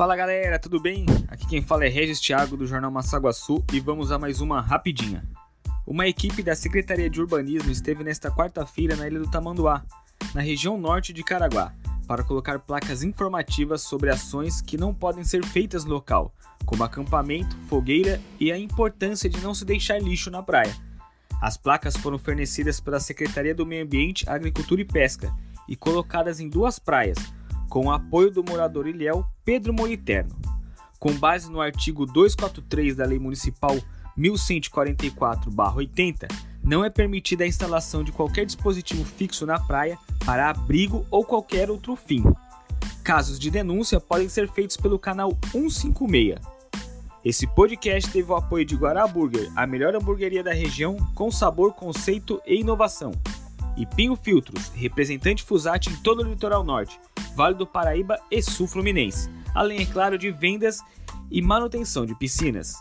Fala galera, tudo bem? Aqui quem fala é Regis Thiago do Jornal Massaguaçu e vamos a mais uma rapidinha. Uma equipe da Secretaria de Urbanismo esteve nesta quarta-feira na Ilha do Tamanduá, na região norte de Caraguá, para colocar placas informativas sobre ações que não podem ser feitas no local, como acampamento, fogueira e a importância de não se deixar lixo na praia. As placas foram fornecidas pela Secretaria do Meio Ambiente, Agricultura e Pesca e colocadas em duas praias, com o apoio do morador ilhéu Pedro Moliterno. Com base no artigo 243 da Lei Municipal 1144-80, não é permitida a instalação de qualquer dispositivo fixo na praia para abrigo ou qualquer outro fim. Casos de denúncia podem ser feitos pelo canal 156. Esse podcast teve o apoio de Guará Burger, a melhor hamburgueria da região com sabor, conceito e inovação. E Pinho Filtros, representante Fusati em todo o litoral norte, Vale do Paraíba e Sul Fluminense, além, é claro, de vendas e manutenção de piscinas.